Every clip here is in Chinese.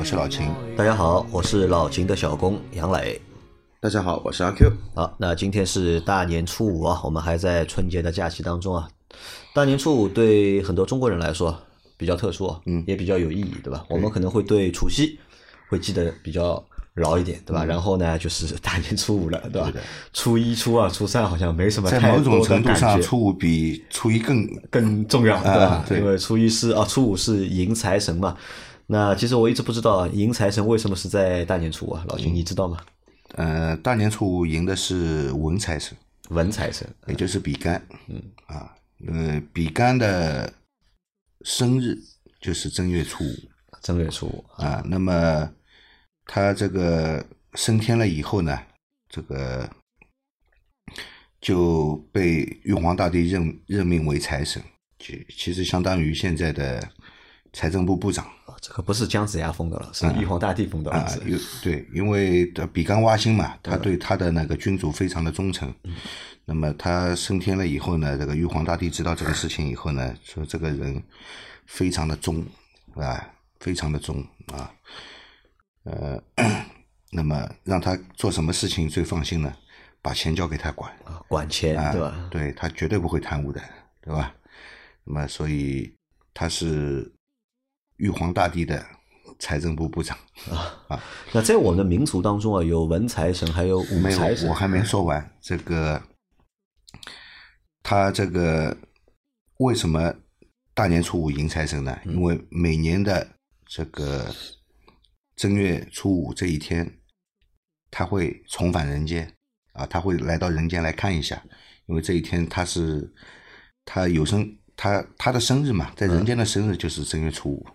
我是老秦。大家好，我是老秦的小工杨磊。大家好，我是阿 Q。好，那今天是大年初五啊，我们还在春节的假期当中啊。大年初五对很多中国人来说比较特殊啊，嗯，也比较有意义，对吧？我们可能会对除夕会记得比较牢一点，对吧？然后呢，就是大年初五了，对吧？初一、初二、初三好像没什么在太某种程度多的感觉。上，初五比初一更更重要，对吧啊？对因为初一是啊，初五是迎财神嘛。那其实我一直不知道啊，迎财神为什么是在大年初五啊？老秦，你知道吗？呃，大年初五迎的是文财神，文财神，也就是比干。嗯啊，呃，比干的生日就是正月初五正月初五啊，啊。那么他这个升天了以后呢，这个就被玉皇大帝任任命为财神，其其实相当于现在的财政部部长。这个不是姜子牙封的了，是玉皇大帝封的啊有对，因为的比干挖心嘛，他对他的那个君主非常的忠诚。那么他升天了以后呢，这个玉皇大帝知道这个事情以后呢，说这个人非常的忠啊，非常的忠啊，呃，那么让他做什么事情最放心呢？把钱交给他管。啊管钱啊，对吧？对他绝对不会贪污的，对吧？那么，所以他是玉皇大帝的财政部部长啊啊。那在我们的民俗当中啊，有文财神，还有武财，神我。还没说完。这个他这个为什么大年初五迎财神呢？嗯因为每年的这个正月初五这一天，他会重返人间啊，他会来到人间来看一下，因为这一天他是他有生他他的生日嘛，在人间的生日就是正月初五。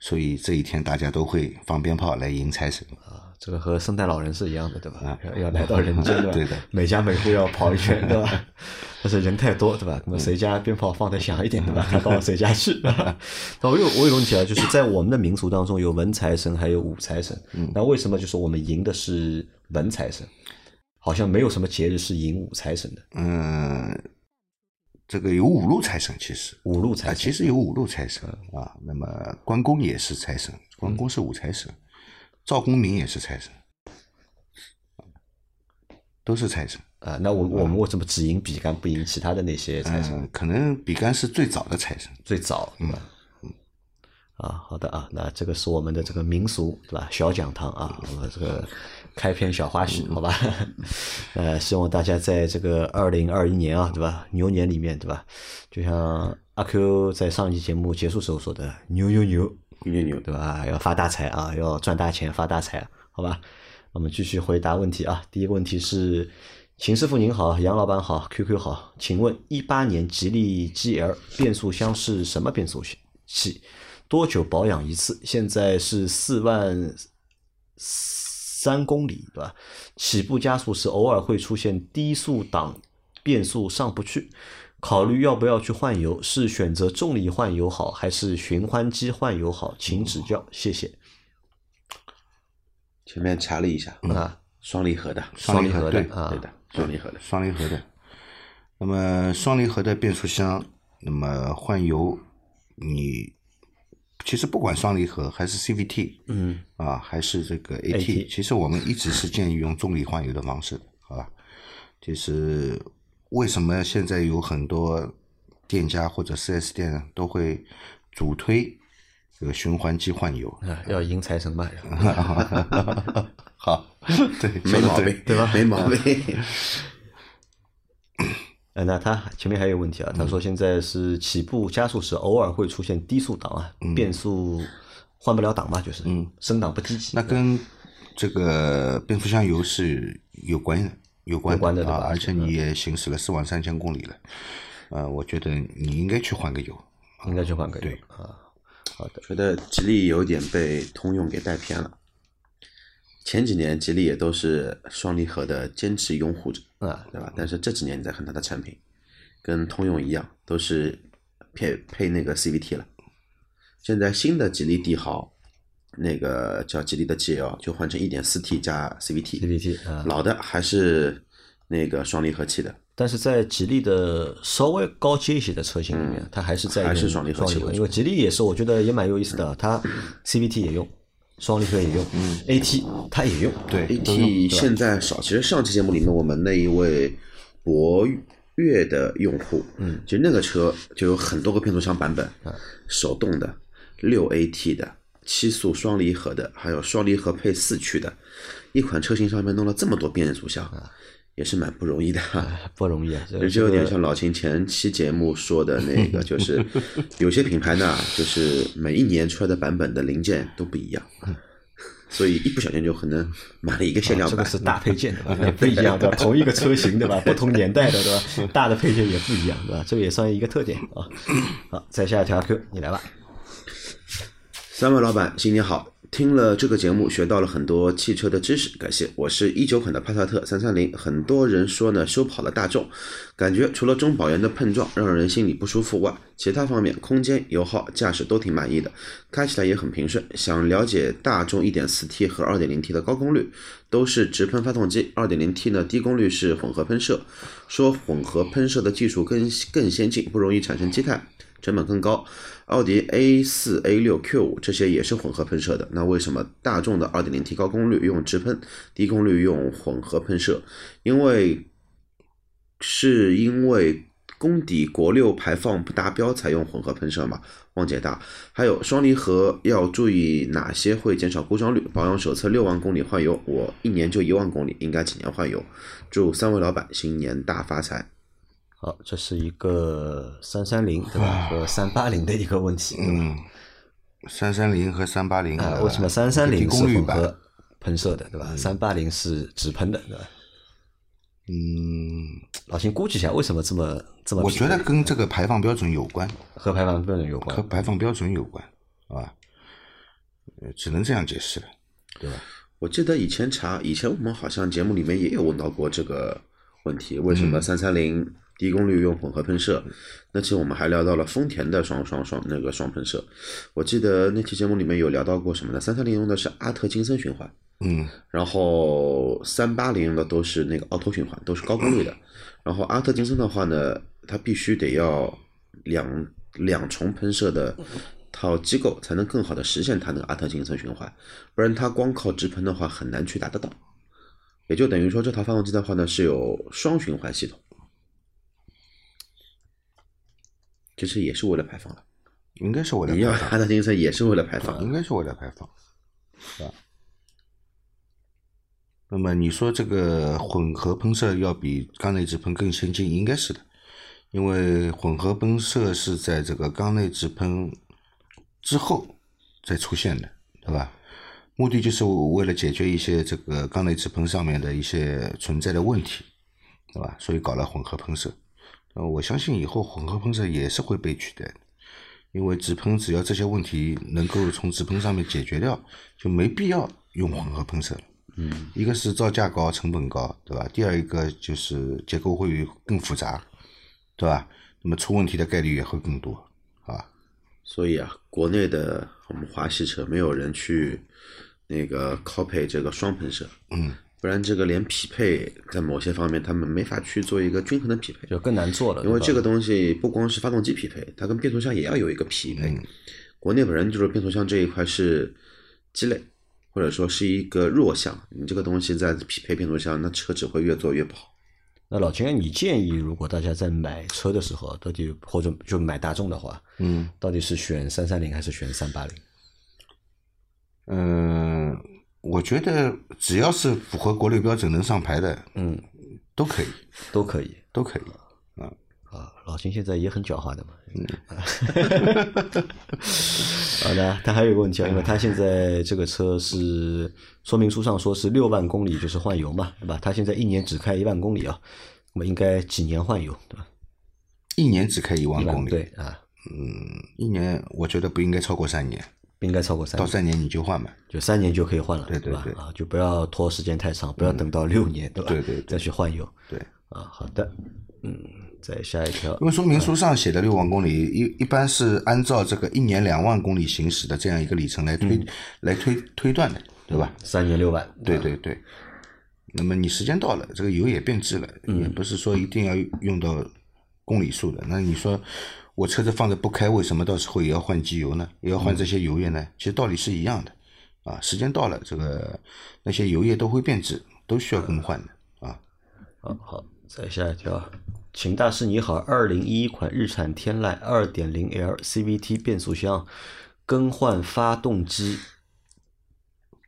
所以这一天大家都会放鞭炮来迎财神，啊，这个和圣诞老人是一样的，对吧啊？要要来到人间，对吧？对的每家每户要跑一圈，对吧？但是人太多，对吧？那么谁家鞭炮放的响一点，对吧？他到谁家去？那我有我有个问题啊，就是在我们的民俗当中有文财神，还有武财神，那为什么就是我们迎的是文财神？好像没有什么节日是迎武财神的，嗯，这个有五路财神，其实啊，五路财神。其实有五路财神啊。那么关公也是财神，关公是五财神，赵公明也是财神，都是财神。啊，那我我们为什么只迎比干不迎其他的那些财神？嗯，可能比干是最早的财神。最早，对吧？啊，好的啊，那这个是我们的这个民俗，对吧？小讲堂啊，我们这个开篇小花絮，好吧？呃，希望大家在这个二零二一年啊，对吧？牛年里面，对吧？就像阿 Q 在上一期节目结束时候说的，牛牛牛，牛牛，对吧？要发大财啊，要赚大钱，发大财，好吧？我们继续回答问题啊。第一个问题是，秦师傅您好，杨老板好，QQ 好，请问一八年吉利 GL 变速箱是什么变速器？多久保养一次？现在是四万三公里，对吧？起步加速时偶尔会出现低速档变速上不去，考虑要不要去换油？是选择重力换油好，还是循环机换油好？请指教，谢谢。前面查了一下，啊，双离合的，双离合的啊对的，双离合的。双离合的。那么双离合的变速箱，那么换油，你其实不管双离合还是 CVT，嗯啊，还是这个 AT AT，其实我们一直是建议用重力换油的方式的，好吧？就是为什么现在有很多店家或者 4S 店都会主推这个循环机换油？啊，要迎财神嘛，好，对，没毛病，对吧？没毛病。呃，那他前面还有问题啊，他说现在是起步加速时偶尔会出现低速档啊，变速换不了档嘛，就是嗯升档不积极。那跟这个变速箱油是有关的，有关有关的对吧啊！而且你也行驶了四万三千公里了，呃，我觉得你应该去换个油。应该去换个油对啊。好的，觉得吉利有点被通用给带偏了。前几年吉利也都是双离合的坚持拥护者，啊，对吧？但是这几年你再看它的产品，跟通用一样，都是配配那个 CVT 了。现在新的吉利帝豪，那个叫吉利的 GL 就换成 1.4T 加 CVT，CVT 啊，老的还是那个双离合器的。但是在吉利的稍微高阶一些的车型里面，它还是在还是双离合器因为吉利也是我觉得也蛮有意思的，它 CVT 也用，双离合也用嗯，AT 嗯它也用，对，AT 现在少，其实上期节目里面我们那一位博越的用户，嗯，其实那个车就有很多个变速箱版本，手动的、六 AT 的、七速双离合的，还有双离合配四驱的，一款车型上面弄了这么多变速箱，也是蛮不容易的。不容易啊。这这个就有点像老秦前期节目说的那个，就是有些品牌呢，就是每一年出来的版本的零件都不一样，所以一不小心就可能买了一个限量版。这个是大配件 对吧？也不一样对吧？同一个车型对吧？不同年代的对吧？大的配件也不一样对吧？这个也算一个特点啊。好，再下一条 Q，你来吧。三位老板，新年好！听了这个节目，学到了很多汽车的知识，感谢。我是一九款的帕萨特三三零，很多人说呢修跑了大众，感觉除了中保研的碰撞让人心里不舒服外，其他方面空间、油耗、驾驶都挺满意的，开起来也很平顺。想了解大众 1.4T 和 2.0T 的高功率，都是直喷发动机，2.0T 呢低功率是混合喷射，说混合喷射的技术更更先进，不容易产生积碳。成本更高。奥迪 A 四、A 六、Q 五这些也是混合喷射的，那为什么大众的 2.0T 高功率用直喷，低功率用混合喷射？因为是因为功底国六排放不达标才用混合喷射嘛？忘解答。还有双离合要注意哪些会减少故障率？保养手册六万公里换油，我一年就一万公里，应该几年换油？祝三位老板新年大发财！好，这是一个三三零对吧？和三八零的一个问题。嗯，三三零和三八零啊，为什么三三零是？混合喷射的，对吧？三八零是直喷的，对吧？嗯，老秦估计一下，为什么这么这么？我觉得跟这个排放标准有关，和排放标准有关和。排放标准有关，啊，呃只能这样解释了，对吧？我记得以前查，以前我们好像节目里面也有问到过这个问题，为什么三三零低功率用混合喷射？那期我们还聊到了丰田的双双双那个双喷射。我记得那期节目里面有聊到过什么呢？三三零用的是阿特金森循环，嗯，然后三八零用的都是那个奥托循环，都是高功率的。然后阿特金森的话呢，它必须得要两两重喷射的套机构，才能更好的实现它那个阿特金森循环，不然它光靠直喷的话很难去达得到。也就等于说，这套发动机的话呢是有双循环系统，其实也是为了排放了。应该是为了你要排放，阿特金森也是为了排放，应该是为了排放，是吧？那么你说这个混合喷射要比缸内直喷更先进，应该是的，因为混合喷射是在这个缸内直喷之后再出现的，对吧？目的就是为了解决一些这个缸内直喷上面的一些存在的问题，对吧？所以搞了混合喷射。呃，我相信以后混合喷射也是会被取代的。因为直喷只要这些问题能够从直喷上面解决掉，就没必要用混合喷射了。嗯，一个是造价高、成本高，对吧？第二一个就是结构会更复杂，对吧？那么出问题的概率也会更多，好吧？所以啊，国内的我们华系车没有人去那个 copy 这个双喷射，嗯，不然这个连匹配在某些方面他们没法去做一个均衡的匹配，就更难做了，因为这个东西不光是发动机匹配，它跟变速箱也要有一个匹配。国内本身就是变速箱这一块是积累，或者说是一个弱项，你这个东西在匹配变速箱，那车只会越做越不好。那老秦，你建议如果大家在买车的时候，到底或者就买大众的话，嗯到底是选三三零还是选三八零？嗯、我觉得只要是符合国内标准能上牌的，嗯，都可以，都可以。都可以。啊啊，老秦现在也很狡猾的嘛。嗯 好的，他还有一个问题啊，因为他现在这个车是说明书上说是六万公里就是换油嘛，对吧？他现在一年只开一万公里啊，那么应该几年换油，对吧？一年只开一万公里，对啊，嗯，一年我觉得不应该超过三年。不应该超过三年，到三年你就换嘛。就三年就可以换了，对对对？吧啊，就不要拖时间太长，不要等到六年，对吧？对对对再去换油。对，啊，好的，嗯，再下一条因，为说明书上写的六万公里，一一般是按照这个一年两万公里行驶的这样一个里程来推、嗯来推推断的，对吧？三年六万，对对对。那么你时间到了，这个油也变质了，嗯也不是说一定要用到公里数的。那你说我车子放着不开，为什么到时候也要换机油呢？也要换这些油液呢？其实道理是一样的啊。时间到了，这个那些油液都会变质，都需要更换的啊。好好，再下一条，请大师你好，二零一一款日产天籁二点零 L CVT 变速箱更换发动机，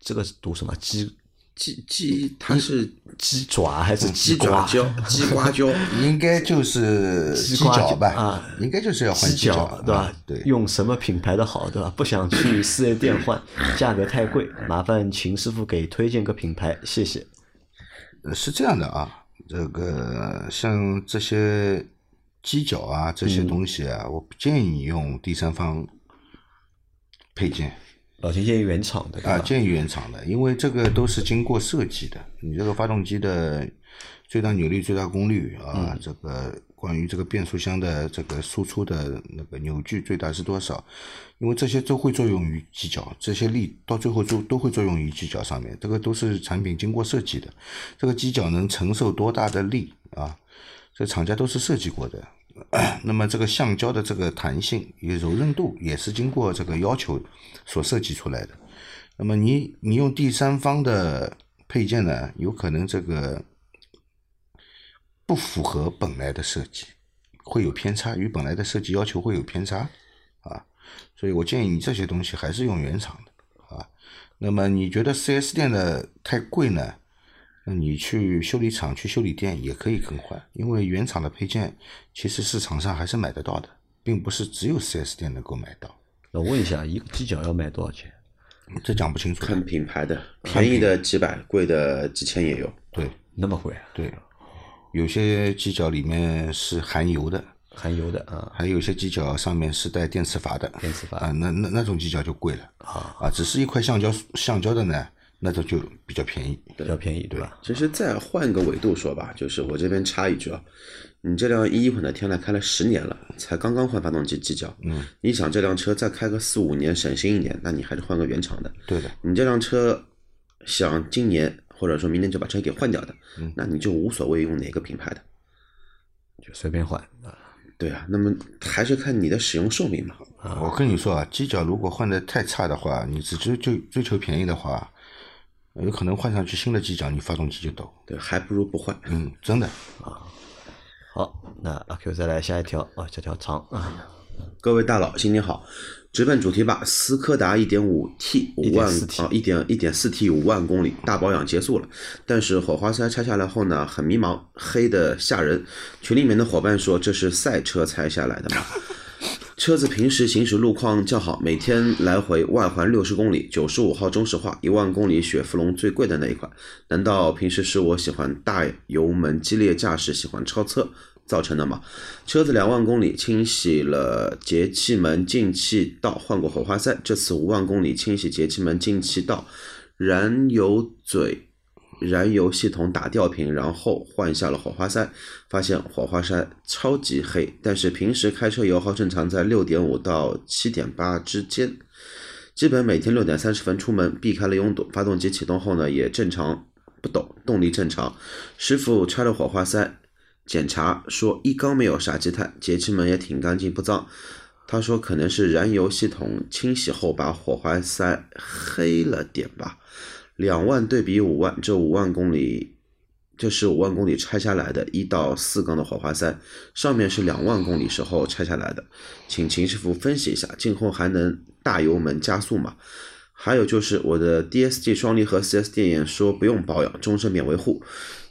这个读什么机鸡鸡它是鸡爪还是鸡爪胶、鸡瓜胶，应该就是鸡脚吧？啊应该就是要换鸡脚脚，对吧啊？对，用什么品牌的好，对吧？不想去四 S 店换，价格太贵，麻烦秦师傅给推荐个品牌，谢谢。呃是这样的啊，这个像这些鸡脚啊这些东西啊，我不建议你用第三方配件老秦建议原厂的，啊，建议原厂的，因为这个都是经过设计的。你这个发动机的最大扭力、最大功率啊，这个关于这个变速箱的这个输出的那个扭矩最大是多少？因为这些都会作用于机脚，这些力到最后都都会作用于机脚上面，这个都是产品经过设计的。这个机脚能承受多大的力啊？这厂家都是设计过的。那么这个橡胶的这个弹性与柔韧度也是经过这个要求所设计出来的。那么你你用第三方的配件呢，有可能这个不符合本来的设计，会有偏差，与本来的设计要求会有偏差啊。所以我建议你这些东西还是用原厂的啊。那么你觉得 4S 店的太贵呢？那你去修理厂、去修理店也可以更换，因为原厂的配件其实市场上还是买得到的，并不是只有 4S 店能够买到。那我问一下，一个机脚要卖多少钱？这讲不清楚。看品牌的，便宜的几百，贵的几千也有。对那么贵啊？对，有些机脚里面是含油的，含油的啊，还有一些机脚上面是带电磁阀的。电磁阀啊，那那那种机脚就贵了啊啊，只是一块橡胶橡胶的呢，那就就比较便宜。比较便宜，对吧？其实再换个维度说吧，就是我这边插一句啊，你这辆一一款的天籁开了十年了，才刚刚换发动机机脚，嗯，你想这辆车再开个四五年，省心一点，那你还是换个原厂的。对的，你这辆车想今年或者说明年就把车给换掉的，那你就无所谓用哪个品牌的。就随便换啊。对啊，那么还是看你的使用寿命嘛。我跟你说啊，机脚如果换的太差的话，你只追追追求便宜的话，有可能换上去新的机脚，你发动机就抖。对，还不如不换。嗯，真的啊。好，那阿 Q 再来下一条啊，这条长啊，各位大佬，新年好！直奔主题吧。斯柯达 1.5T 五万啊，一点一点四 T 五万公里，大保养结束了。但是火花塞拆下来后呢，很迷茫，黑的吓人。群里面的伙伴说这是赛车拆下来的吗？车子平时行驶路况较好，每天来回外环六十公里，九十五号中石化，一万公里雪佛龙最贵的那一款。难道平时是我喜欢大油门、激烈驾驶、喜欢超车造成的吗？车子两万公里清洗了节气门、进气道，换过火花塞。这次五万公里清洗节气门、进气道、燃油嘴。燃油系统打吊瓶，然后换下了火花塞，发现火花塞超级黑，但是平时开车油耗正常在六点五到七点八之间，基本每天六点三十分出门，避开了拥堵。发动机启动后呢，也正常不抖，动力正常。师傅拆了火花塞，检查说一缸没有啥积碳，节气门也挺干净不脏。他说可能是燃油系统清洗后把火花塞黑了点吧。两万对比五万，这五万公里，这是五万公里拆下来的一到四缸的火花塞，上面是两万公里时候拆下来的，请秦师傅分析一下，今后还能大油门加速吗？还有就是我的 DSG 双离合 4S 店也说不用保养，终身免维护。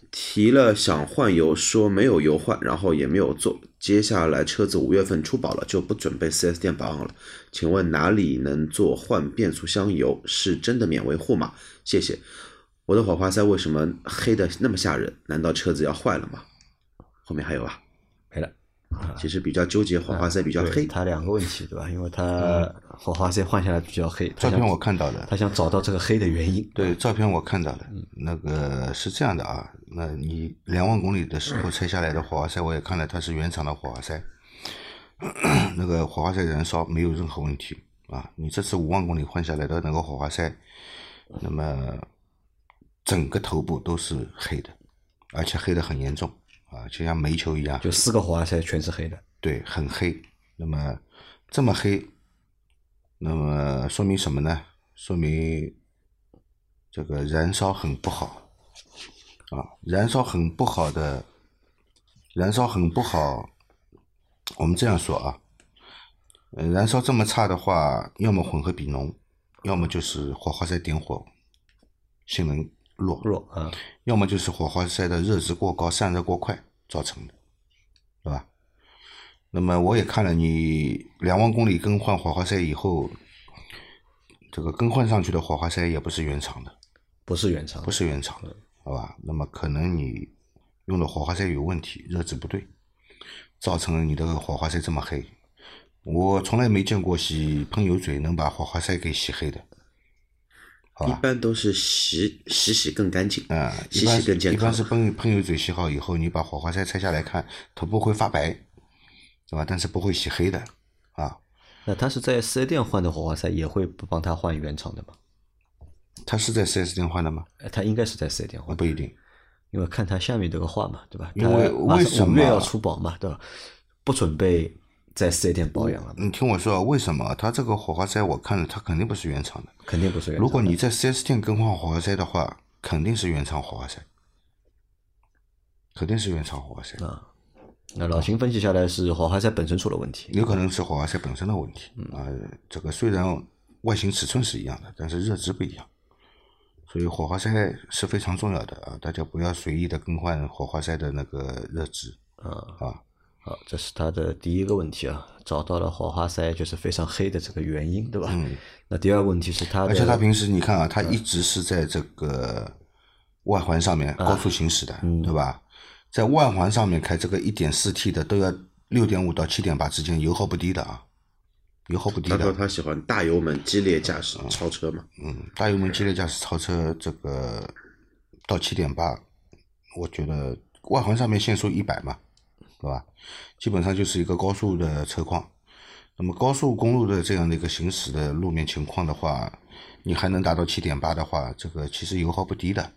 提了想换油，说没有油换，然后也没有做。接下来车子五月份出保了，就不准备 4S 店保养了。请问哪里能做换变速箱油？是真的免维护吗？谢谢。我的火花塞为什么黑的那么吓人？难道车子要坏了吗？后面还有啊？没了。其实比较纠结，火花塞比较黑。对它两个问题，对吧？因为它火花塞换下来比较黑，照片我看到了，他想找到这个黑的原因。对，照片我看到了，那个是这样的啊，那你两万公里的时候拆下来的火花塞，我也看了，它是原厂的火花塞，那个火花塞燃烧没有任何问题啊。你这次五万公里换下来的那个火花塞，那么整个头部都是黑的，而且黑的很严重啊，就像煤球一样，就四个火花塞全是黑的，对，很黑。那么这么黑，那么说明什么呢？说明这个燃烧很不好啊，燃烧很不好的，燃烧很不好。我们这样说啊，呃燃烧这么差的话，要么混合比浓，要么就是火花塞点火性能弱，弱啊，要么就是火花塞的热值过高、散热过快造成的，对吧？那么我也看了你两万公里更换火花塞以后，这个更换上去的火花塞也不是原厂的，不是原厂的，不是原厂的，好吧？那么可能你用的火花塞有问题，热值不对，造成了你这个火花塞这么黑。我从来没见过洗喷油嘴能把火花塞给洗黑的，好吧？一般都是洗洗洗更干净，啊，洗洗更健康一般。是喷喷油嘴洗好以后，你把火花塞拆下来看，头部会发白，对吧？但是不会洗黑的，啊，那他是在四 S 店换的火花塞，也会不帮他换原厂的吗？他是在 4S 店换的吗？呃他应该是在四 S 店换的，不一定，因为看他下面这个话嘛，对吧？因为为什么上五月要出保嘛，对吧？不准备在四 S 店保养了，你听我说啊，为什么？它这个火花塞我看了，它肯定不是原厂的。肯定不是原厂。如果你在 4S 店更换火花塞的话，肯定是原厂火花塞，肯定是原厂火花塞，啊，那老秦分析下来是火花塞本身出了问题，有可能是火花塞本身的问题。嗯啊，这个虽然外形尺寸是一样的，但是热值不一样。所以火花塞是非常重要的啊，大家不要随意的更换火花塞的那个热值啊。啊。好，这是他的第一个问题啊，找到了火花塞就是非常黑的这个原因，对吧？嗯。那第二个问题是他的，而且他平时你看啊，他一直是在这个外环上面高速行驶的，对吧？在外环上面开这个一点四 T 的都要六点五到七点八之间，油耗不低的啊，油耗不低他说的。他喜欢大油门激烈驾驶超车嘛，嗯，大油门激烈驾驶超车这个到七点八，我觉得外环上面限速一百嘛，对吧？基本上就是一个高速的车况。那么高速公路的这样的一个行驶的路面情况的话，你还能达到七点八的话，这个其实油耗不低的。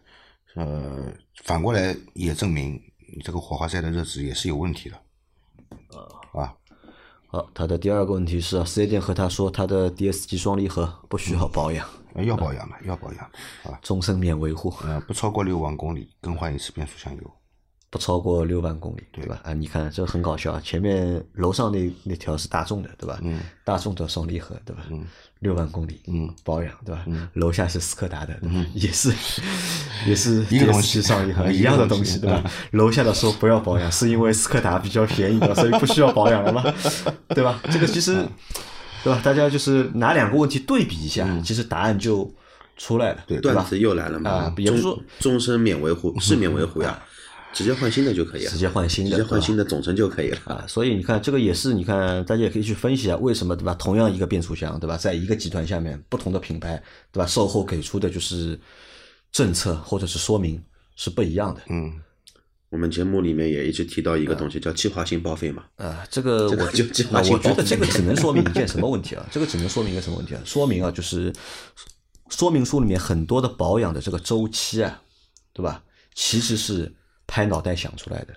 呃，反过来也证明你这个火花塞的热值也是有问题的。啊，好，他的第二个问题是四 S 店和他说他的 DSG 双离合不需要保养，呃要保养的，要保养的 啊。终身免维护，呃，不超过六万公里更换一次变速箱油。不超过六万公里，对吧？啊，你看这个很搞笑啊，前面楼上那那条是大众的，对吧？嗯，大众的双离合，对吧？嗯，六万公里，嗯，保养，对吧？嗯，楼下是斯柯达的，对吧？也是 也是一个东西双离合一 样的东西对吧？楼下的说不要保养，是因为斯柯达比较便宜的，所以不需要保养了吗？对吧？这个其实，对吧？大家就是拿两个问题对比一下，其实答案就出来了，对对吧？段子又来了嘛啊，也不是说终终身免维护是免维护呀，直接换新的就可以了，直接换新的直接换新的总成就可以了。啊，所以你看，这个也是你看，大家也可以去分析啊，为什么对吧？同样一个变速箱，对吧，在一个集团下面，不同的品牌，对吧？售后给出的就是政策或者是说明是不一样的。嗯，我们节目里面也一直提到一个东西叫计划性报废嘛，啊，这个我就计划啊，性报废我觉得这个只能说明一件什么问题啊？这个只能说明一个什么问题啊？说明啊，就是说明书里面很多的保养的这个周期啊，对吧？其实是拍脑袋想出来的。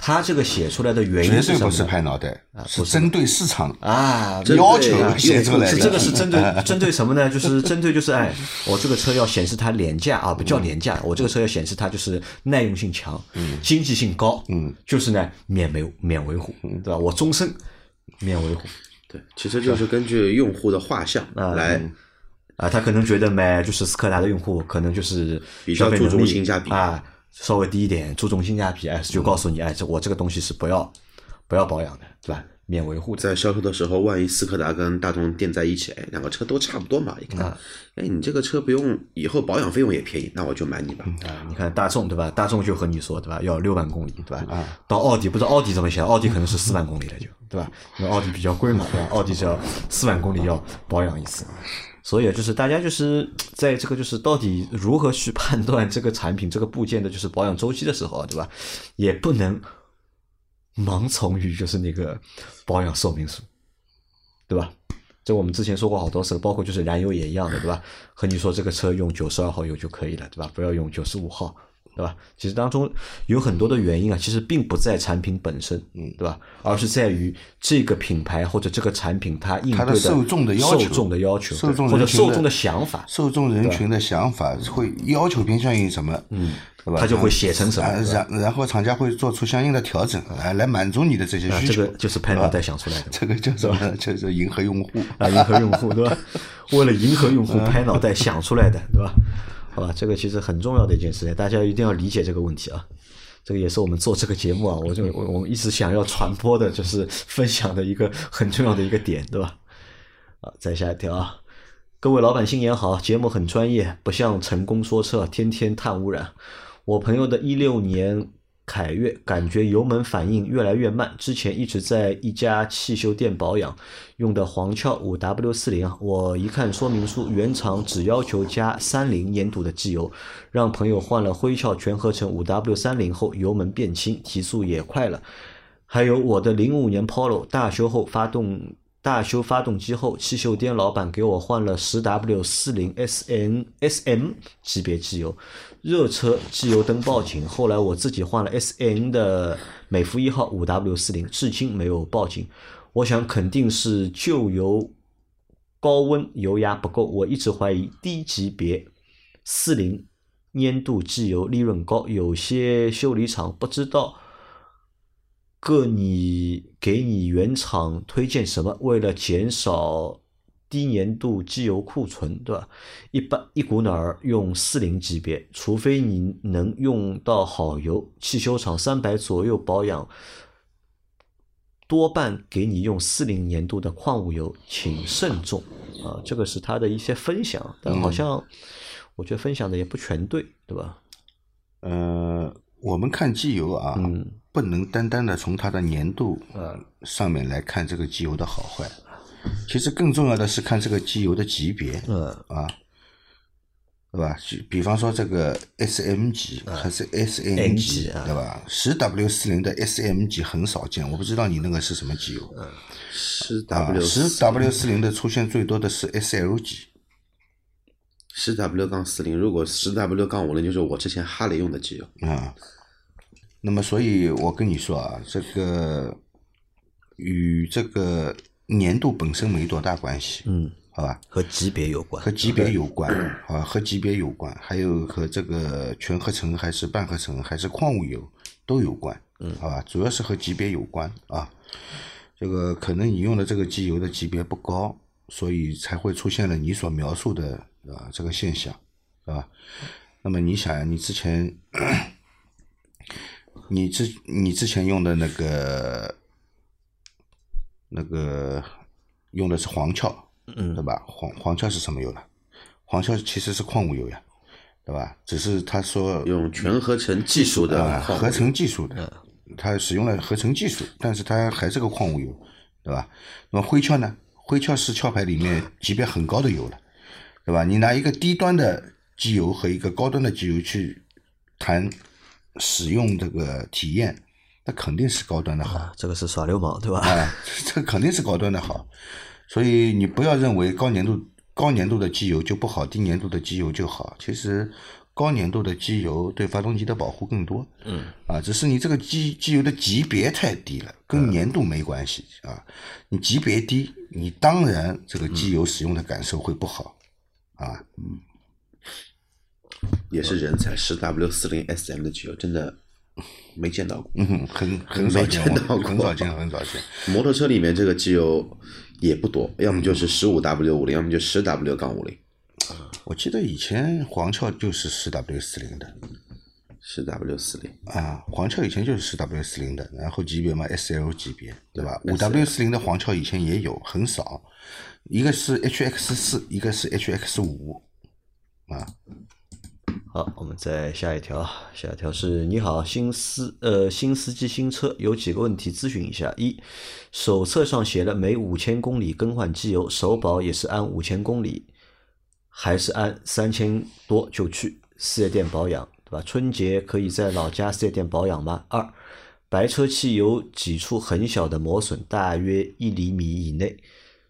他这个写出来的原因绝对不是是什么呢？拍脑袋，啊不是针对市场啊，要求啊写出来的。是这个是针对 针对什么呢？就是针对就是哎，我这个车要显示它廉价啊，不叫廉价，我这个车要显示它就是耐用性强，嗯经济性高，嗯，就是呢免维免维护，对吧？我终身免维护对，其实就是根据用户的画像啊来啊，他可能觉得买就是斯柯达的用户可能就是比较注重性价比啊，稍微低一点，注重性价比，哎，就告诉你，哎，这我这个东西是不要不要保养的，对吧？免维护的。在销售的时候，万一斯柯达跟大众垫在一起，哎，两个车都差不多嘛，一看，啊哎，你这个车不用以后保养费用也便宜，那我就买你吧。啊，你看大众对吧？大众就和你说对吧？要六万公里对吧？到奥迪不知道奥迪怎么想，奥迪可能是四万公里了就对吧？因为奥迪比较贵嘛，对吧？奥迪只要四万公里要保养一次，所以就是大家就是在这个就是到底如何去判断这个产品这个部件的就是保养周期的时候，对吧？也不能盲从于就是那个保养寿命数，对吧？这我们之前说过好多次了，包括就是燃油也一样的，对吧？和你说这个车用九十二号油就可以了，对吧？不要用九十五号，对吧？其实当中有很多的原因啊，其实并不在产品本身，嗯，对吧？而是在于这个品牌或者这个产品它应对它的受众的要求受众的要求，受众或者受众的想法，受众人群的想法会要求偏向于什么，嗯，对吧？它就会写成什么然然后厂家会做出相应的调整，哎，来满足你的这些啊，需求。这个就是拍脑袋想出来的。这个叫什么？就是迎合用户。啊，迎合用户对吧？为了迎合用户拍脑袋想出来的，对吧？好吧，这个其实很重要的一件事情，大家一定要理解这个问题啊。这个也是我们做这个节目啊，我就我我们一直想要传播的，就是分享的一个很重要的一个点，对吧？啊，再下一条啊，各位老板新年好，节目很专业，不像成功说车天天碳污染。我朋友的一六年凯越感觉油门反应越来越慢，之前一直在一家汽修店保养，用的黄壳五 W 四零，我一看说明书，原厂只要求加三零粘度的机油，让朋友换了灰壳全合成五 W 三零后，油门变轻，提速也快了。还有我的零五年 Polo 大修后发动大修发动机后，汽修店老板给我换了十 W 四零 SN SM 级别机油，热车机油灯报警。后来我自己换了 SN 的美孚一号五 W 四零，至今没有报警。我想肯定是旧油高温油压不够，我一直怀疑低级别四零粘度机油利润高，有些修理厂不知道。各你给你原厂推荐什么？为了减少低粘度机油库存，对吧？一般一股脑儿用四零级别，除非你能用到好油，汽修厂三百左右保养，多半给你用四零粘度的矿物油，请慎重啊！这个是他的一些分享，但好像我觉得分享的也不全对，对吧？呃，我们看机油啊，嗯不能单单的从它的粘度呃上面来看这个机油的好坏，其实更重要的是看这个机油的级别嗯。啊，对吧？就比方说这个 S M 级还是 S N 级对吧？十 W 四零的 S M 级很少见，我不知道你那个是什么机油。十啊？W 十 W 四零的出现最多的是 S L 级，十 W 杠四零，如果十 W 杠五零就是我之前哈雷用的机油，啊，那么所以我跟你说啊，这个与这个粘度本身没多大关系，嗯，好吧？和级别有关和级别有关啊，和级别有关，还有和这个全合成还是半合成还是矿物油都有关，嗯，好吧？主要是和级别有关啊。这个可能你用的这个机油的级别不高，所以才会出现了你所描述的啊这个现象，是吧？那么你想，你之前你之你之前用的那个那个用的是黄壳，嗯对吧？黄黄壳是什么油呢？黄壳其实是矿物油呀，对吧？只是他说用全合成技术的合成技术的，它使用了合成技术，但是它还是个矿物油，对吧？那么灰壳呢？灰壳是壳牌里面级别很高的油了，对吧？你拿一个低端的机油和一个高端的机油去谈使用这个体验，那肯定是高端的好。啊，这个是耍流氓，对吧？啊，这肯定是高端的好，所以你不要认为高粘度高粘度的机油就不好，低粘度的机油就好。其实高粘度的机油对发动机的保护更多。嗯，啊，只是你这个机机油的级别太低了，跟粘度没关系啊。你级别低，你当然这个机油使用的感受会不好啊。也是人才，十 W 四零 SM 的机油真的没见到过。嗯，很很少见，到过很少见，很少见。摩托车里面这个机油也不多，要么就是十五 W 五零，要么就十 W 杠五零。我记得以前黄壳就是十 W 四零的，十 W 四零，啊，黄壳以前就是十 W 四零的，然后级别嘛 SL 级别，对吧？五 W 四零的黄壳以前也有，很少，一个是 HX 四，一个是 HX 五，啊，好，我们再下一条，下一条是你好，新司呃新司机新车有几个问题咨询一下：一，手册上写了每五千公里更换机油，首保也是按五千公里，还是按三千多就去四 S 店保养，对吧？春节可以在老家四 S 店保养吗？二，白车漆有几处很小的磨损，大约一厘米以内，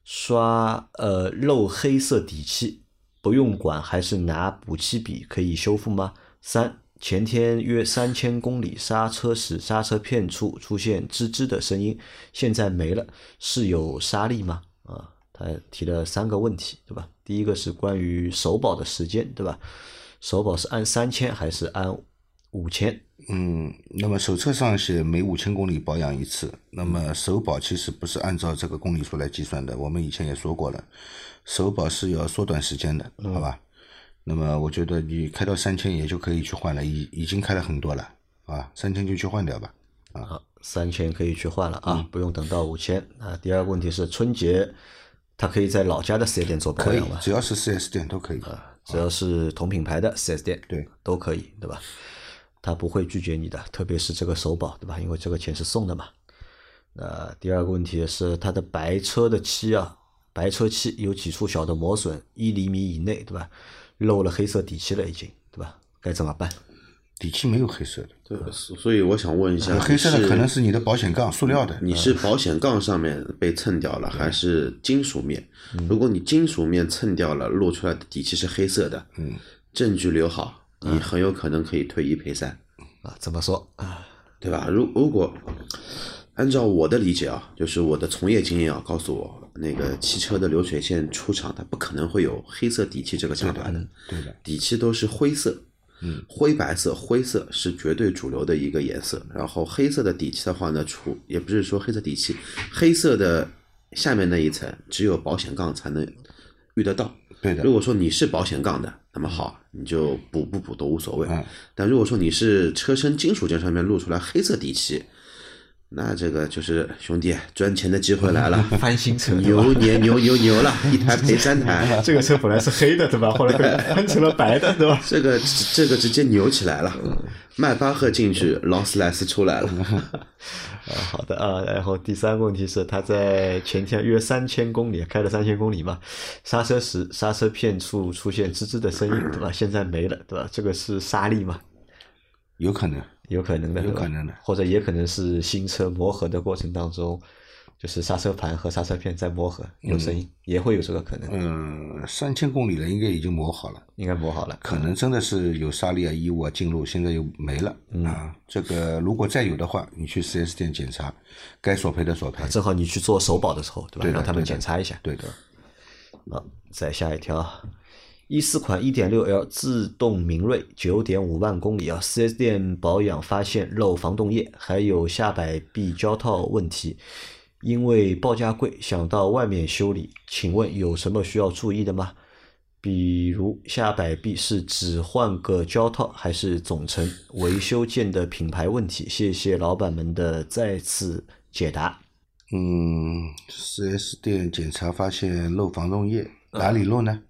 刷呃漏黑色底漆，不用管还是拿补漆笔可以修复吗？三，前天约三千公里刹车时刹车片处出现吱吱的声音，现在没了，是有沙粒吗？啊，他提了三个问题，对吧？第一个是关于首保的时间，对吧？首保是按三千还是按五千？嗯，那么手册上写每五千公里保养一次，那么首保其实不是按照这个公里数来计算的，我们以前也说过了，首保是要缩短时间的，好吧？那么我觉得你开到三千也就可以去换了，已已经开了很多了，啊，三千就去换掉吧。啊，三千可以去换了啊，不用等到五千啊。第二个问题是春节，他可以在老家的四 S 店做保可以养吗？，只要是四 S 店都可以啊。只要是同品牌的四 S 店，对，都可以，对吧？他不会拒绝你的，特别是这个首保，对吧？因为这个钱是送的嘛。那第二个问题是它的白车的漆啊，白车漆有几处小的磨损，一厘米以内，对吧？漏了黑色底漆了，已经，对吧？该怎么办？底漆没有黑色的，对，所所以我想问一下，黑色的可能是你的保险杠，塑料的。你是保险杠上面被蹭掉了，还是金属面？如果你金属面蹭掉了，露出来的底漆是黑色的，嗯，证据留好，你很有可能可以退一赔三，啊，怎么说啊？对吧？如如果按照我的理解啊，就是我的从业经验啊，告诉我，那个汽车的流水线出厂，它不可能会有黑色底漆这个价段的，对的，底漆都是灰色，嗯，灰白色、灰色是绝对主流的一个颜色。然后黑色的底漆的话呢，除也不是说黑色底漆，黑色的下面那一层只有保险杠才能遇得到。对的如。果说你是保险杠的，那么好，你就补不补都无所谓。嗯但如果说你是车身金属件上面露出来黑色底漆，那这个就是兄弟赚钱的机会来了，翻新车牛年牛牛牛了，一台赔三台。这个车本来是黑的，对吧？后来翻成了白的，对吧？这个这个直接牛起来了，迈巴赫进去，劳斯莱斯出来了。啊，好的啊，然后第三个问题是，他在前天约三千公里，开了三千公里嘛，刹车时刹车片处出现吱吱的声音，对吧？现在没了，对吧？这个是沙粒吗？有可能，有可能的，有可能的或者也可能是新车磨合的过程当中，就是刹车盘和刹车片在磨合有声音，也会有这个可能，嗯，三千公里了，应该已经磨好了，应该磨好了。可能真的是有沙粒啊、异物啊进入，现在又没了、嗯啊。这个如果再有的话，你去 4S 店检查，该索赔的索赔。正好你去做首保的时候，对吧？对让他们检查一下。对的，好，再下一条，一四款一点六 L 自动明锐，九点五万公里啊，四 S 店保养发现漏防冻液，还有下摆臂胶套问题，因为报价贵，想到外面修理，请问有什么需要注意的吗？比如下摆臂是只换个胶套，还是总成维修件的品牌问题？谢谢老板们的再次解答。嗯，4S 店检查发现漏防冻液，哪里漏呢？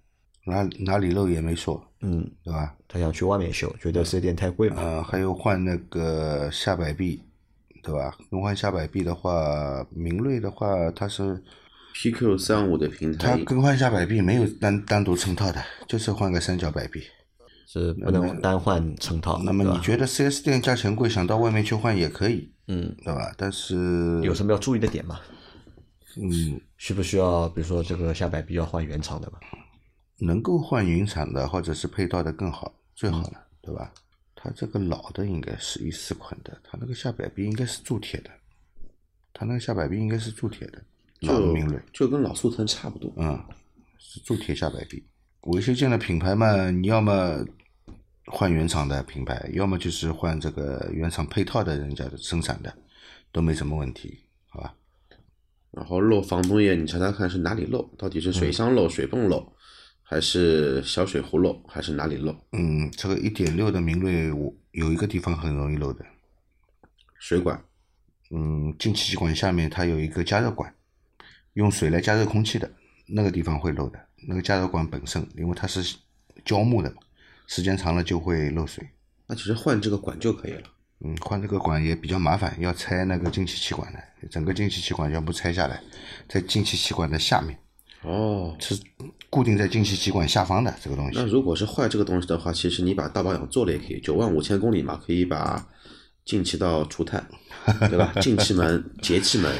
哪哪里漏也没说，嗯，对吧？他想去外面修，觉得四 S 店太贵了。呃，还有换那个下摆臂，对吧？更换下摆臂的话，明锐的话，它是 PQ 三五的平台，它更换下摆臂没有单单独成套的，就是换个三角摆臂。是不能单换成套，那么你觉得 4S 店价钱贵，想到外面去换也可以，嗯，对吧？但是有什么要注意的点吗？嗯，需不需要，比如说这个下摆臂要换原厂的吧？能够换原厂的或者是配套的更好，最好嗯了，对吧？它这个老的应该是一四款的，它那个下摆臂应该是铸铁的，它那个下摆臂应该是铸铁的，老明锐。就跟老速腾差不多。嗯，是铸铁下摆臂。维修件的品牌嘛，你要么换原厂的品牌，要么就是换这个原厂配套的人家的生产的，都没什么问题，好吧？然后漏防冻液，你查查看是哪里漏，到底是水箱漏、水泵漏，还是小水壶漏，还是哪里漏？嗯，这个一点六的明锐，我有一个地方很容易漏的，水管嗯，进气气管下面它有一个加热管，用水来加热空气的那个地方会漏的。那个加热管本身，因为它是胶木的嘛，时间长了就会漏水。那其实换这个管就可以了。嗯，换这个管也比较麻烦，要拆那个进气气管的，整个进气气管全部拆下来，在进气气管的下面哦，是固定在进气气管下方的这个东西那。如果是坏这个东西的话，其实你把大保养做了也可以，九万五千公里嘛，可以把进气道除碳，对吧？进气门、节气门，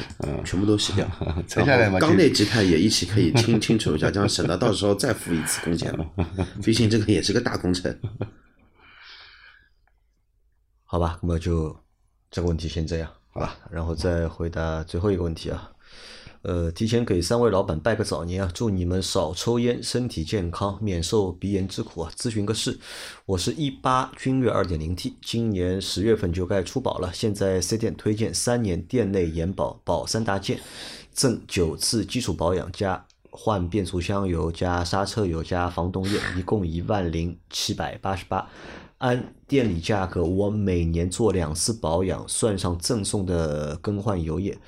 全部都洗掉，拆下来嘛然后缸内积碳也一起可以清清除一下，这样省得到时候再付一次工钱嘛。毕竟这个也是个大工程。好吧，那么就这个问题先这样，好吧，然后再回答最后一个问题啊。呃，提前给三位老板拜个早年啊，祝你们少抽烟，身体健康，免受鼻炎之苦啊。咨询个事，我是一八君越二点零 T，今年十月份就该出保了，现在 C 店推荐三年店内延保，保三大件，赠九次基础保养加换变速箱油加刹车油加防冻液，一共一万零七百八十八。按店里价格，我每年做两次保养，算上赠送的更换油液，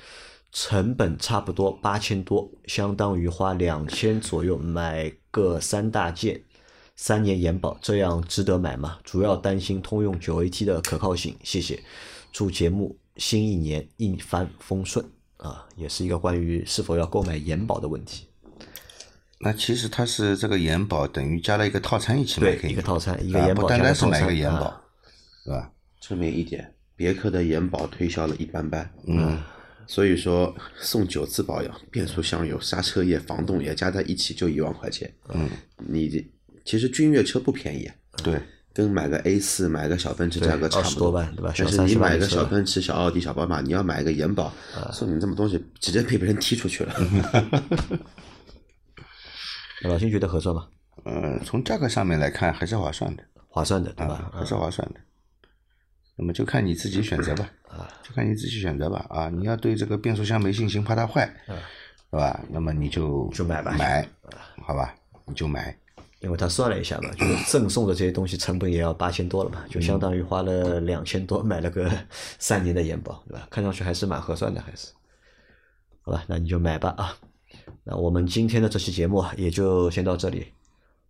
成本差不多八千多，相当于花两千左右买个三大件，三年延保，这样值得买吗？主要担心通用九 AT 的可靠性，谢谢。祝节目新一年一帆风顺啊，也是一个关于是否要购买延保的问题。那其实它是这个延保等于加了一个套餐一起买对可以，一个套餐一个啊延保不单单是买一个延保啊，是吧？证明一点，别克的延保推销的一般般。嗯，所以说送九次保养，变速箱油、刹车液、防冻液加在一起就一万块钱。嗯，你这其实君越车不便宜，啊对，跟买个 A 四、买个小奔驰价格差不20多万对吧但是小30万你买个小奔驰、小奥迪、小宝马，你要买个延保，送你这么东西，直接被别人踢出去了。那 老秦觉得合算吗？嗯，从价格上面来看还是划算的，划算的，对吧啊，？还是划算的。那么就看你自己选择吧，啊 就看你自己选择吧。啊，你要对这个变速箱没信心，怕它坏，是吧？那么你就就买吧买，好吧，你就买。因为他算了一下嘛，就是赠送的这些东西成本也要八千多了嘛，就相当于花了两千多买了个 三年的延保，对吧？看上去还是蛮合算的，还是。好吧，那你就买吧啊。那我们今天的这期节目啊也就先到这里，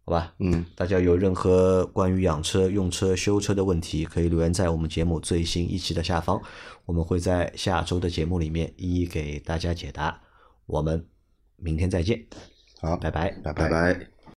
好吧？嗯，大家有任何关于养车、用车、修车的问题，可以留言在我们节目最新一期的下方，我们会在下周的节目里面一一给大家解答。我们明天再见，好，拜拜。拜拜拜。